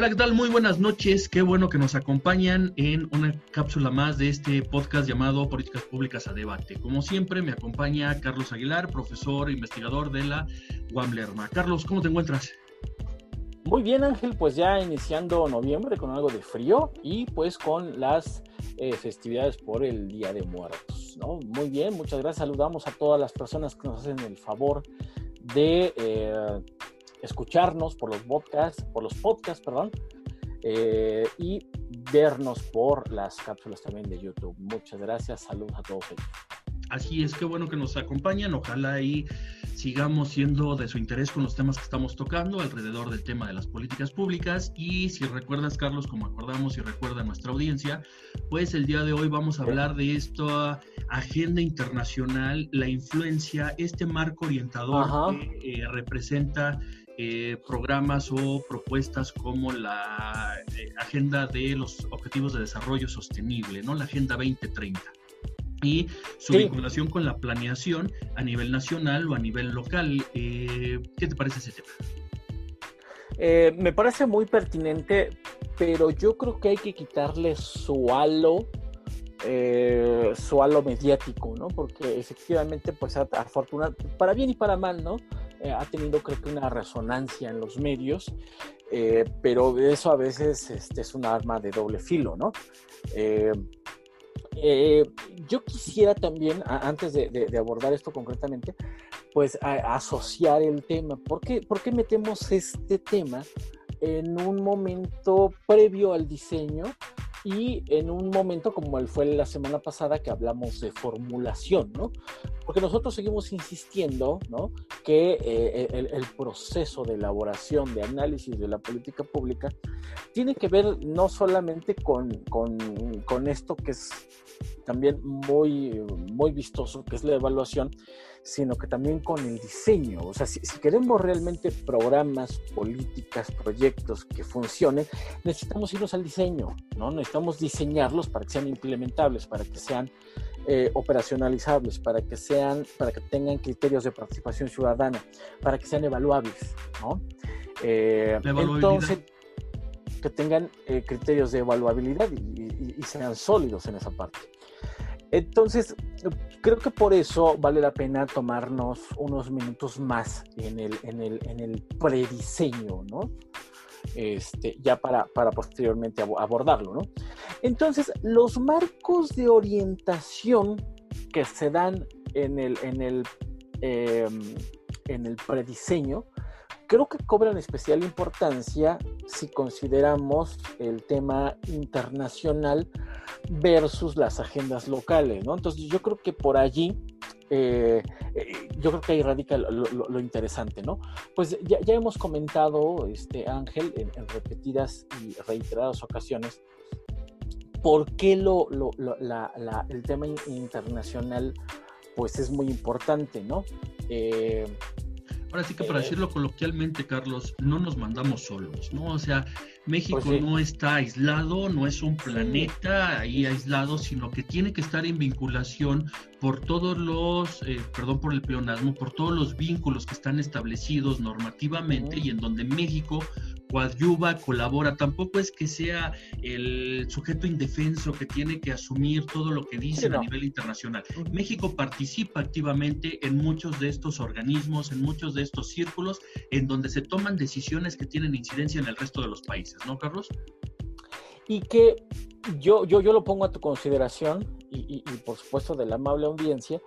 Hola, ¿qué? Muy buenas noches. Qué bueno que nos acompañan en una cápsula más de este podcast llamado Políticas Públicas a Debate. Como siempre, me acompaña Carlos Aguilar, profesor e investigador de la UAM Lerma. Carlos, ¿cómo te encuentras? Muy bien, Ángel, pues ya iniciando noviembre con algo de frío y pues con las eh, festividades por el Día de Muertos, ¿no? Muy bien, muchas gracias. Saludamos a todas las personas que nos hacen el favor de eh, escucharnos por los podcasts, por los podcasts, perdón, eh, y vernos por las cápsulas también de YouTube. Muchas gracias, saludos a todos ellos. Así es, qué bueno que nos acompañan. Ojalá y sigamos siendo de su interés con los temas que estamos tocando alrededor del tema de las políticas públicas. Y si recuerdas, Carlos, como acordamos y recuerda nuestra audiencia, pues el día de hoy vamos a hablar de esta agenda internacional, la influencia, este marco orientador que eh, representa eh, programas o propuestas como la eh, Agenda de los Objetivos de Desarrollo Sostenible, ¿no? La Agenda 2030 y su vinculación con la planeación a nivel nacional o a nivel local. Eh, ¿Qué te parece ese tema? me parece muy pertinente, pero yo creo que hay que quitarle su halo, su halo mediático, ¿no? Porque efectivamente, pues, afortunadamente, para bien y para mal, ¿no? Eh, ha tenido creo que una resonancia en los medios, eh, pero eso a veces este, es un arma de doble filo, ¿no? Eh, yo quisiera también, antes de, abordar esto concretamente, pues asociar el tema. ¿Por qué, ¿Por qué metemos este tema en un momento previo al diseño y en un momento como el fue la semana pasada que hablamos de formulación, ¿no? Porque nosotros seguimos insistiendo, ¿no? Que eh, el, el, proceso de elaboración, de análisis de la política pública tiene que ver no solamente con, con, con esto que es también muy, muy vistoso, que es la evaluación, sino que también con el diseño. O sea, si, queremos realmente programas, políticas, proyectos que funcionen, necesitamos irnos al diseño, ¿no? Necesitamos diseñarlos para que sean implementables, para que sean eh, operacionalizables, para que sean, para que tengan criterios de participación ciudadana, para que sean evaluables, ¿no? Eh, entonces, que tengan eh, criterios de evaluabilidad y sean sólidos en esa parte. Entonces, creo que por eso vale la pena tomarnos unos minutos más en el, en el, en el prediseño, ¿no? Este, ya para, para posteriormente abordarlo, ¿no? Entonces, los marcos de orientación que se dan en el, en el, em, en el prediseño creo que cobran especial importancia si consideramos el tema internacional versus las agendas locales, ¿no? Entonces yo creo que por allí, eh, eh, yo creo que ahí radica lo, interesante, ¿no? Pues ya, hemos comentado, este Ángel, en, repetidas y reiteradas ocasiones, por qué lo, el tema internacional pues es muy importante, ¿no? Eh, Ahora sí que para decirlo coloquialmente, Carlos, no nos mandamos solos, ¿no? O sea, México pues no está aislado, no es un planeta ahí aislado, sino que tiene que estar en vinculación por todos los, eh, perdón por el pleonasmo, por todos los vínculos que están establecidos normativamente y en donde México coadyuva, colabora, tampoco es que sea el sujeto indefenso que tiene que asumir todo lo que dicen a nivel internacional. México participa activamente en muchos de estos organismos, en muchos de estos círculos, en donde se toman decisiones que tienen incidencia en el resto de los países, ¿no, Carlos? Y que yo, yo, yo lo pongo a tu consideración y, y por supuesto de la amable audiencia,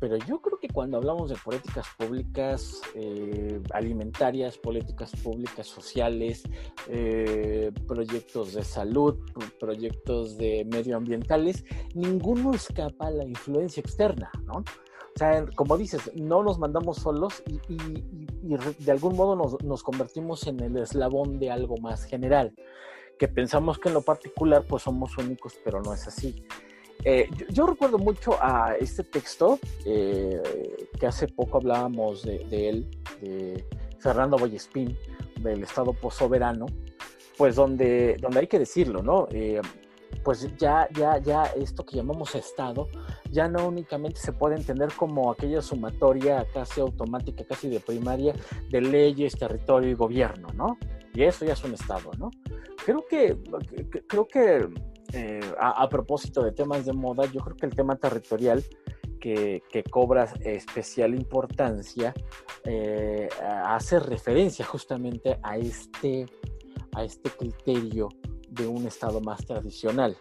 pero yo creo que cuando hablamos de políticas públicas eh, alimentarias, políticas públicas sociales, eh, proyectos de salud, proyectos de medioambientales, ninguno escapa a la influencia externa, ¿no? O sea, como dices, no nos mandamos solos y, de algún modo nos, nos convertimos en el eslabón de algo más general, que pensamos que en lo particular pues somos únicos, pero no es así. Eh, yo, recuerdo mucho a este texto eh, que hace poco hablábamos de, él, de Fernando Boyespín, del Estado postsoberano, pues donde, donde hay que decirlo, ¿no? Eh, pues ya, ya, ya esto que llamamos Estado, ya no únicamente se puede entender como aquella sumatoria casi automática, casi de primaria, de leyes, territorio y gobierno, ¿no? y eso ya es un Estado, ¿no? Creo que, creo que eh, a, propósito de temas de moda, yo creo que el tema territorial que, cobra especial importancia eh, hace referencia justamente a este, a este criterio de un Estado más tradicional.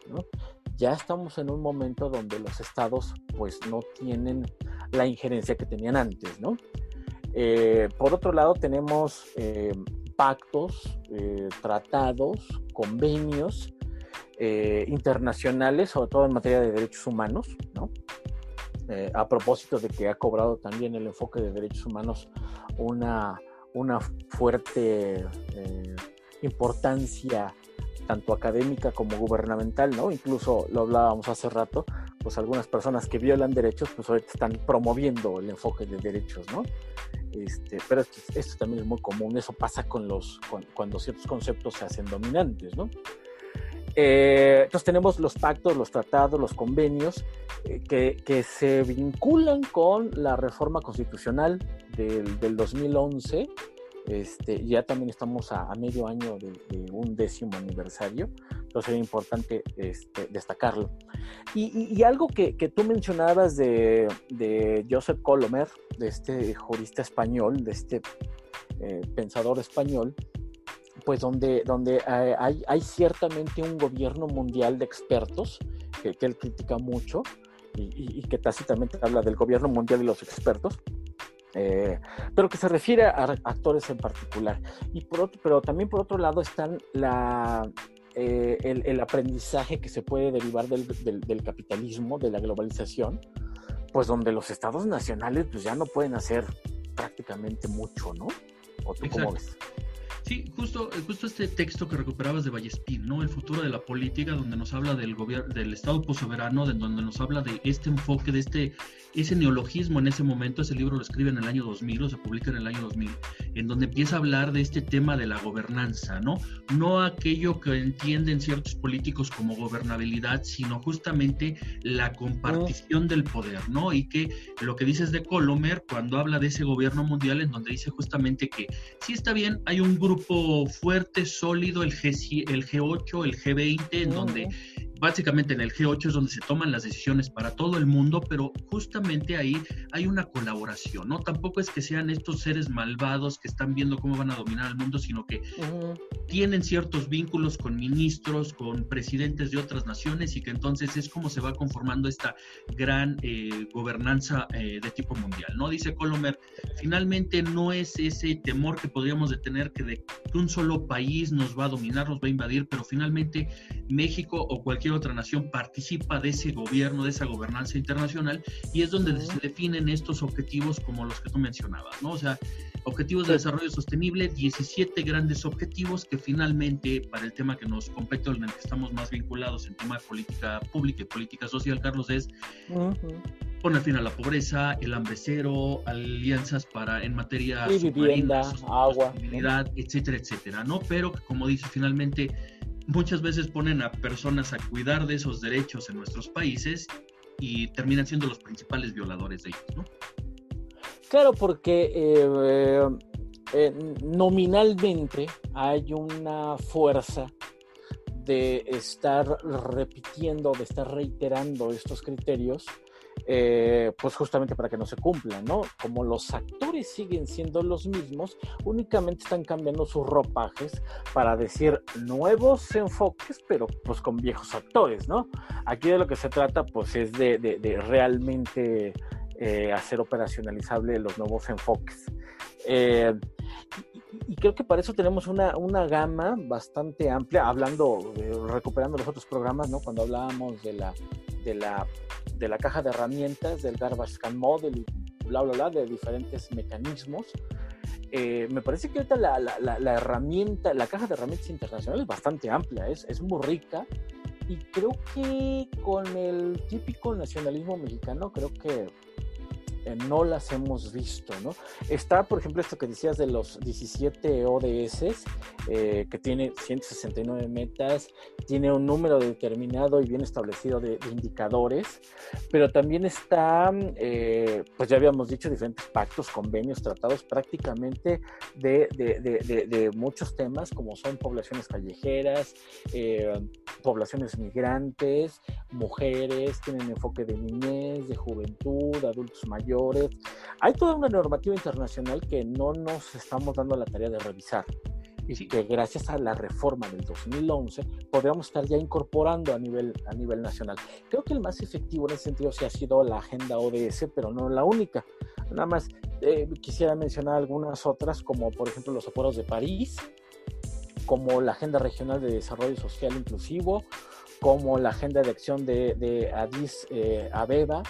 Ya estamos en un momento donde los estados pues no tienen la injerencia que tenían antes, ¿no? Eh, por otro lado tenemos pactos, tratados, convenios eh, internacionales, sobre todo en materia de derechos humanos, ¿no? Eh, a propósito de que ha cobrado también el enfoque de derechos humanos una, una fuerte eh, importancia tanto académica como gubernamental, ¿no? Incluso lo hablábamos hace rato, pues algunas personas que violan derechos, pues ahorita están promoviendo el enfoque de derechos, ¿no? Este, pero esto, también es muy común, eso pasa con los, cuando ciertos conceptos se hacen dominantes, ¿no? Eh, entonces tenemos los pactos, los tratados, los convenios eh, que, se vinculan con la reforma constitucional del, 2011. Este, ya también estamos a, medio año de, un décimo aniversario, entonces es importante este, destacarlo. Y, algo que, tú mencionabas de, Joseph Colomer, de este jurista español, de este eh, pensador español, pues donde, donde eh, hay, hay, ciertamente un gobierno mundial de expertos que, que él critica mucho y, y, que tácitamente habla del gobierno mundial y los expertos, eh, pero que se refiere a actores en particular. Y por otro, pero también por otro lado están la, eh, el, el, aprendizaje que se puede derivar del, del, del, capitalismo, de la globalización, pues donde los estados nacionales pues ya no pueden hacer prácticamente mucho, ¿no? ¿O tú cómo ves? Sí, justo, justo este texto que recuperabas de Vallespín, ¿no? El futuro de la política, donde nos habla del gobierno, del Estado postsoberano, de donde nos habla de este enfoque, de este, ese neologismo en ese momento, ese libro lo escribe en el año 2000, o se publica en el año 2000, en donde empieza a hablar de este tema de la gobernanza, ¿no? No aquello que entienden ciertos políticos como gobernabilidad, sino justamente la compartición del poder, ¿no? Y que lo que dices de Colomer, cuando habla de ese gobierno mundial, en donde dice justamente que sí está bien, hay un grupo fuerte, sólido, el, G, el G8, el G20, en donde básicamente en el G8 es donde se toman las decisiones para todo el mundo, pero justamente ahí hay una colaboración, ¿no? Tampoco es que sean estos seres malvados que están viendo cómo van a dominar el mundo, sino que tienen ciertos vínculos con ministros, con presidentes de otras naciones y que entonces es como se va conformando esta gran eh, gobernanza eh, de tipo mundial, ¿no? Dice Colomer, finalmente no es ese temor que podríamos de tener que de que un solo país nos va a dominar, nos va a invadir, pero finalmente México o cualquier otra nación participa de ese gobierno, de esa gobernanza internacional, y es donde se definen estos objetivos como los que tú mencionabas, ¿no? O sea, objetivos de desarrollo sostenible, 17 grandes objetivos que finalmente, para el tema que nos compete, en el que estamos más vinculados en tema de política pública y política social, Carlos, es poner fin a la pobreza, el hambre cero, alianzas para en materia de vivienda, agua, etcétera, etcétera, ¿no? Pero como dice finalmente muchas veces ponen a personas a cuidar de esos derechos en nuestros países y terminan siendo los principales violadores de ellos, ¿no? Claro, porque eh, eh, nominalmente hay una fuerza de estar repitiendo, de estar reiterando estos criterios eh, pues justamente para que no se cumplan, ¿no? Como los actores siguen siendo los mismos, únicamente están cambiando sus ropajes para decir nuevos enfoques, pero pues con viejos actores, ¿no? Aquí de lo que se trata pues es de, realmente eh, hacer operacionalizable los nuevos enfoques. Eh, y, creo que para eso tenemos una, una gama bastante amplia, hablando, recuperando los otros programas, ¿no? Cuando hablábamos de la, de la de la caja de herramientas, del Garbage Scan Model y bla, bla, bla, de diferentes mecanismos. Eh, me parece que ahorita la, la, la, herramienta, la caja de herramientas internacional es bastante amplia, es, es muy rica y creo que con el típico nacionalismo mexicano, creo que eh, no las hemos visto, ¿no? Está, por ejemplo, esto que decías de los 17 ODS, eh, que tiene 169 metas, tiene un número determinado y bien establecido de, indicadores, pero también está, eh, pues ya habíamos dicho, diferentes pactos, convenios, tratados prácticamente de, muchos temas, como son poblaciones callejeras, eh, poblaciones migrantes, mujeres, tienen enfoque de niñez, de juventud, adultos mayores. Hay toda una normativa internacional que no nos estamos dando la tarea de revisar y que gracias a la reforma del 2011 podríamos estar ya incorporando a nivel, a nivel nacional. Creo que el más efectivo en ese sentido sí ha sido la agenda ODS, pero no la única. Nada más eh, quisiera mencionar algunas otras, como por ejemplo los acuerdos de París, como la Agenda Regional de Desarrollo Social Inclusivo, como la Agenda de Acción de, de Addis eh, Abeba,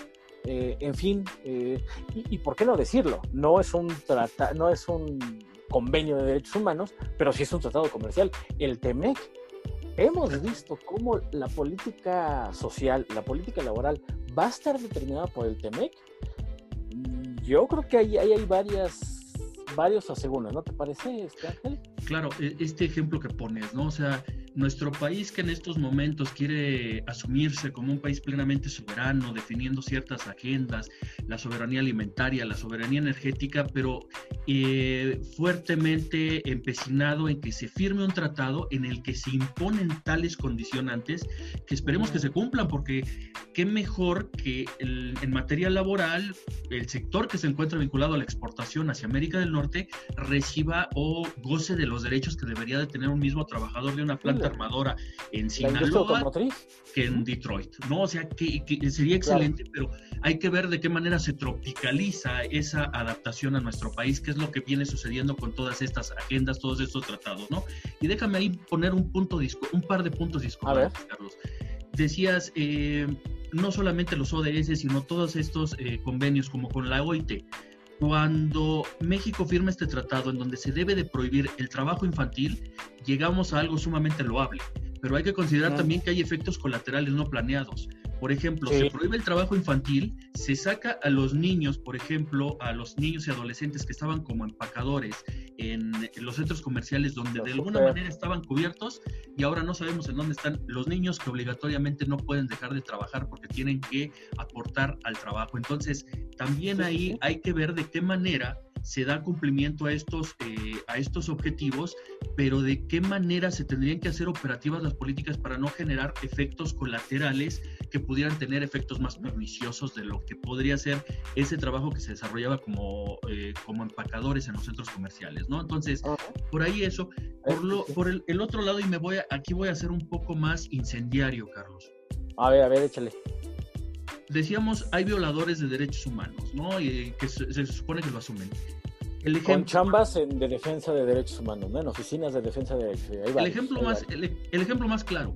eh, en fin, y, y, por qué no decirlo, no es un trata, no es un convenio de derechos humanos, pero sí es un tratado comercial. El TEMEC, hemos visto cómo la política social, la política laboral va a estar determinada por el TEMEC. Yo creo que ahí, hay varias, varios asegúnes, ¿no te parece, este Ángel? Claro, e, este ejemplo que pones, ¿no? O sea, nuestro país que en estos momentos quiere asumirse como un país plenamente soberano, definiendo ciertas agendas, la soberanía alimentaria, la soberanía energética, pero eh, fuertemente empecinado en que se firme un tratado en el que se imponen tales condicionantes que esperemos que se cumplan, porque qué mejor que en materia laboral el sector que se encuentra vinculado a la exportación hacia América del Norte reciba o goce de los derechos que debería de tener un mismo trabajador de una planta armadora en Sinaloa que en Detroit, ¿no? O sea, que, sería excelente, pero hay que ver de qué manera se tropicaliza esa adaptación a nuestro país, qué es lo que viene sucediendo con todas estas agendas, todos estos tratados, ¿no? Y déjame ahí poner un punto disco, un par de puntos discordantes, Carlos. Decías, eh, no solamente los ODS, sino todos estos eh, convenios como con la OIT, cuando México firma este tratado en donde se debe de prohibir el trabajo infantil, llegamos a algo sumamente loable, pero hay que considerar también que hay efectos colaterales no planeados. Por ejemplo, se prohíbe el trabajo infantil, se saca a los niños, por ejemplo, a los niños y adolescentes que estaban como empacadores en, los centros comerciales donde de alguna manera estaban cubiertos y ahora no sabemos en dónde están los niños que obligatoriamente no pueden dejar de trabajar porque tienen que aportar al trabajo. Entonces, también ahí hay que ver de qué manera se da cumplimiento a estos, eh, a estos objetivos, pero de qué manera se tendrían que hacer operativas las políticas para no generar efectos colaterales que pudieran tener efectos más perniciosos de lo que podría ser ese trabajo que se desarrollaba como, eh, como empacadores en los centros comerciales, ¿no? Entonces, por ahí eso. Por, lo, por el, el, otro lado, y me voy a, aquí voy a ser un poco más incendiario, Carlos. A ver, a ver, échale decíamos, hay violadores de derechos humanos, ¿no? Y que se, supone que lo asumen. El ejemplo, Con chambas de defensa de derechos humanos, ¿no? En oficinas de defensa de derechos humanos. El, ejemplo más, el, ejemplo más claro,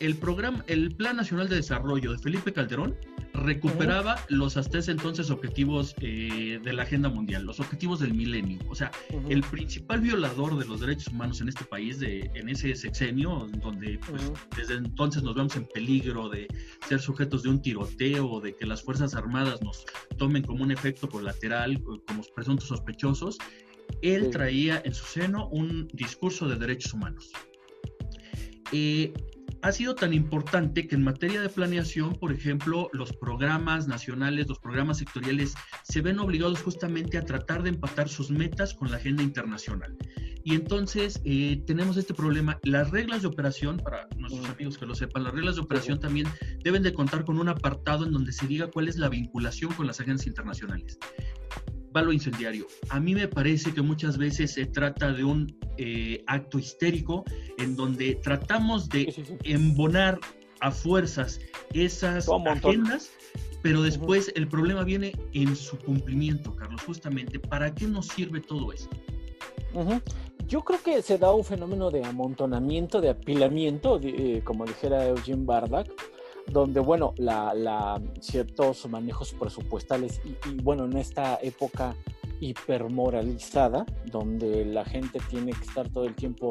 el programa, el Plan Nacional de Desarrollo de Felipe Calderón recuperaba los hasta ese entonces objetivos eh, de la agenda mundial, los objetivos del milenio. O sea, el principal violador de los derechos humanos en este país, de, en ese sexenio, donde pues, desde entonces nos vemos en peligro de ser sujetos de un tiroteo, de que las Fuerzas Armadas nos tomen como un efecto colateral, como presuntos sospechosos, él traía en su seno un discurso de derechos humanos. Eh, ha sido tan importante que en materia de planeación, por ejemplo, los programas nacionales, los programas sectoriales, se ven obligados justamente a tratar de empatar sus metas con la agenda internacional. Y entonces eh, tenemos este problema. Las reglas de operación, para nuestros amigos que lo sepan, las reglas de operación también deben de contar con un apartado en donde se diga cuál es la vinculación con las agencias internacionales lo incendiario. A mí me parece que muchas veces se trata de un eh, acto histérico en donde tratamos de embonar a fuerzas esas agendas, pero después el problema viene en su cumplimiento, Carlos, justamente. ¿Para qué nos sirve todo eso? Yo creo que se da un fenómeno de amontonamiento, de apilamiento, eh, como dijera Eugene Bardak, donde, bueno, la, ciertos manejos presupuestales y, bueno, en esta época hipermoralizada, donde la gente tiene que estar todo el tiempo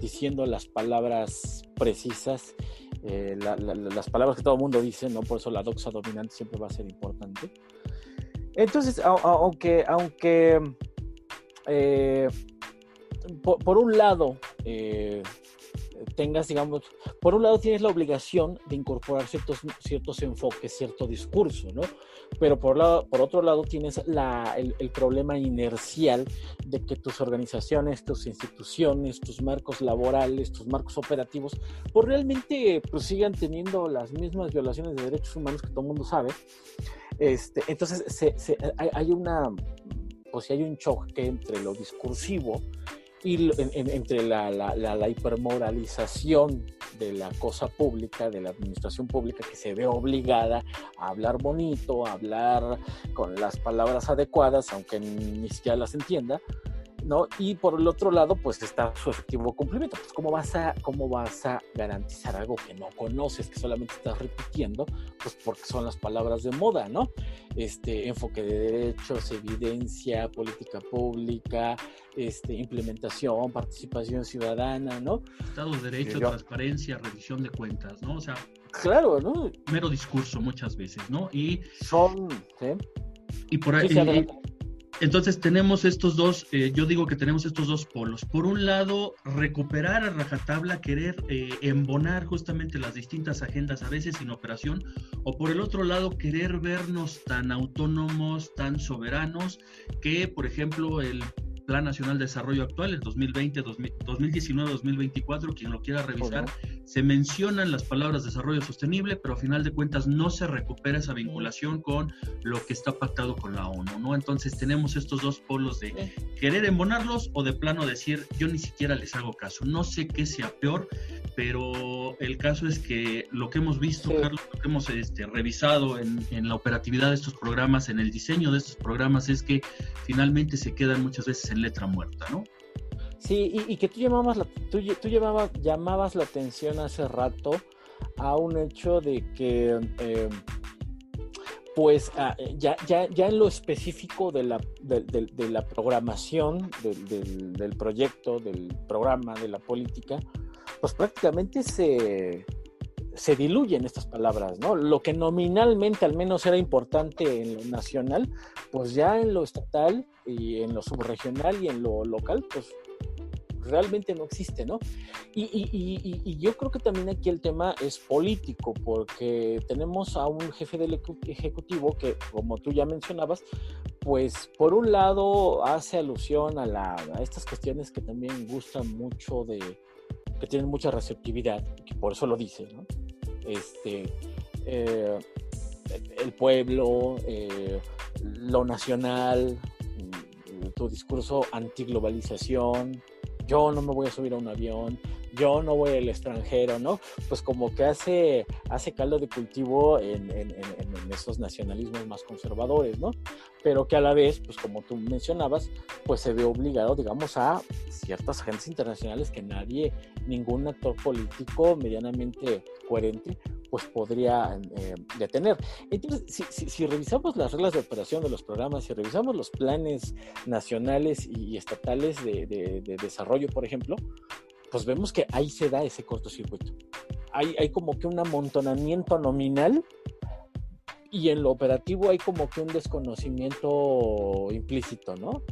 diciendo las palabras precisas, eh, las palabras que todo el mundo dice, ¿no? Por eso la doxa dominante siempre va a ser importante. Entonces, aunque, aunque eh, por, un lado, eh, tengas, digamos, por un lado tienes la obligación de incorporar ciertos, ciertos enfoques, cierto discurso, ¿no? Pero por, lado, por otro lado tienes la, el, el, problema inercial de que tus organizaciones, tus instituciones, tus marcos laborales, tus marcos operativos, pues realmente pues, sigan teniendo las mismas violaciones de derechos humanos que todo el mundo sabe. Este, entonces se, se, hay, hay, una, pues hay un choque entre lo discursivo, y en, en, entre la, la, la, la, hipermoralización de la cosa pública, de la administración pública, que se ve obligada a hablar bonito, a hablar con las palabras adecuadas, aunque ni siquiera las entienda, ¿no? Y por el otro lado, pues está su efectivo cumplimiento. Pues, ¿cómo vas a, cómo vas a garantizar algo que no conoces, que solamente estás repitiendo? Pues porque son las palabras de moda, ¿no? Este, enfoque de derechos, evidencia, política pública, este, implementación, participación ciudadana, ¿no? Estado de Derecho, Yo, transparencia, revisión de cuentas, ¿no? O sea, claro, ¿no? Mero discurso muchas veces, ¿no? Y son, ¿sí? Y por ahí, sí, entonces tenemos estos dos, eh, yo digo que tenemos estos dos polos. Por un lado, recuperar a rajatabla, querer eh, embonar justamente las distintas agendas a veces sin operación, o por el otro lado, querer vernos tan autónomos, tan soberanos, que por ejemplo el Plan Nacional de Desarrollo actual, el 2020, 2019-2024, quien lo quiera revisar, se mencionan las palabras desarrollo sostenible, pero a final de cuentas no se recupera esa vinculación con lo que está pactado con la ONU, ¿no? Entonces tenemos estos dos polos de querer embonarlos o de plano decir, yo ni siquiera les hago caso. No sé qué sea peor, pero el caso es que lo que hemos visto, sí. Carlos, lo que hemos este, revisado en, en, la operatividad de estos programas, en el diseño de estos programas, es que finalmente se quedan muchas veces en letra muerta, ¿no? Sí, y, que tú, llamabas la, tú, llamabas, llamabas la atención hace rato a un hecho de que, eh, pues, ah, ya, ya, ya en lo específico de la, de, la programación del, del proyecto, del programa, de la política, pues prácticamente se, se diluyen estas palabras, ¿no? Lo que nominalmente al menos era importante en lo nacional, pues ya en lo estatal y en lo subregional y en lo local, pues realmente no existe, ¿no? Y, y, y, yo creo que también aquí el tema es político, porque tenemos a un jefe del ejecutivo que, como tú ya mencionabas, pues por un lado hace alusión a, la, estas cuestiones que también gustan mucho de, que tienen mucha receptividad, que por eso lo dice, ¿no? Este, eh, el pueblo, eh, lo nacional, tu discurso antiglobalización, yo no me voy a subir a un avión, yo no voy al extranjero, ¿no? Pues como que hace, hace caldo de cultivo en, esos nacionalismos más conservadores, ¿no? Pero que a la vez, pues como tú mencionabas, pues se ve obligado, digamos, a ciertas agentes internacionales que nadie, ningún actor político medianamente coherente, pues podría eh, detener. Entonces, si, revisamos las reglas de operación de los programas, si revisamos los planes nacionales y estatales de desarrollo, por ejemplo, pues vemos que ahí se da ese cortocircuito. Hay, hay como que un amontonamiento nominal y en lo operativo hay como que un desconocimiento implícito, ¿no?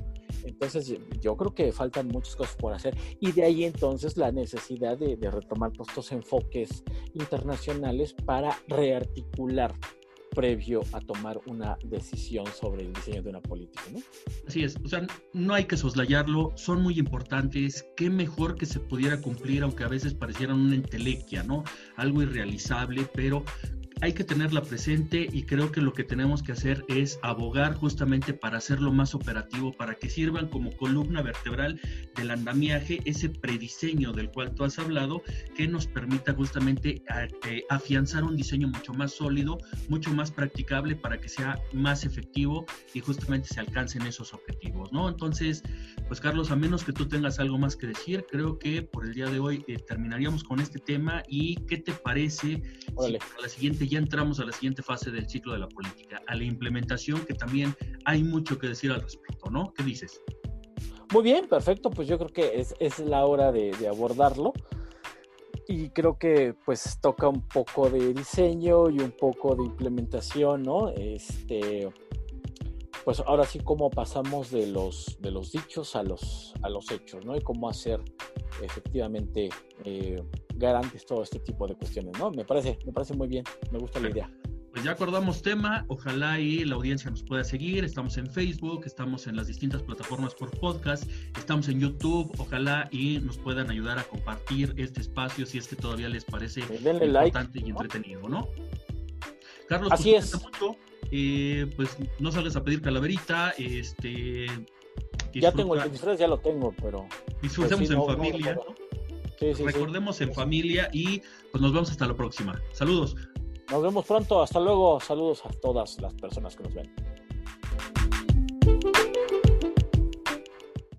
Entonces yo creo que faltan muchas cosas por hacer y de ahí entonces la necesidad de, de retomar estos enfoques internacionales para rearticular previo a tomar una decisión sobre el diseño de una política, ¿no? Así es, o sea, no hay que soslayarlo, son muy importantes, qué mejor que se pudiera cumplir, aunque a veces parecieran una entelequia, ¿no? Algo irrealizable, pero hay que tenerla presente y creo que lo que tenemos que hacer es abogar justamente para hacerlo más operativo, para que sirvan como columna vertebral del andamiaje, ese prediseño del cual tú has hablado, que nos permita justamente eh, afianzar un diseño mucho más sólido, mucho más practicable para que sea más efectivo y justamente se alcancen esos objetivos, ¿no? Entonces, pues Carlos, a menos que tú tengas algo más que decir, creo que por el día de hoy eh, terminaríamos con este tema y ¿qué te parece si para la siguiente ya entramos a la siguiente fase del ciclo de la política, a la implementación, que también hay mucho que decir al respecto, ¿no? ¿Qué dices? Muy bien, perfecto, pues yo creo que es, es la hora de, de, abordarlo y creo que pues toca un poco de diseño y un poco de implementación, ¿no? Este, pues ahora sí cómo pasamos de los, de los dichos a los, a los hechos, ¿no? Y cómo hacer efectivamente eh, garantes todo este tipo de cuestiones, ¿no? Me parece, me parece muy bien, me gusta la idea. Pues ya acordamos tema, ojalá y la audiencia nos pueda seguir, estamos en Facebook, estamos en las distintas plataformas por podcast, estamos en YouTube, ojalá y nos puedan ayudar a compartir este espacio si es que todavía les parece importante y entretenido, ¿no? Carlos, Así pues, es. Mucho, eh, pues no salgas a pedir calaverita, este... Ya tengo el disfraz, ya lo tengo, pero... Disfrutemos pues en familia, ¿no? Sí, sí, Recordemos en familia y pues nos vemos hasta la próxima. Saludos. Nos vemos pronto. Hasta luego. Saludos a todas las personas que nos ven.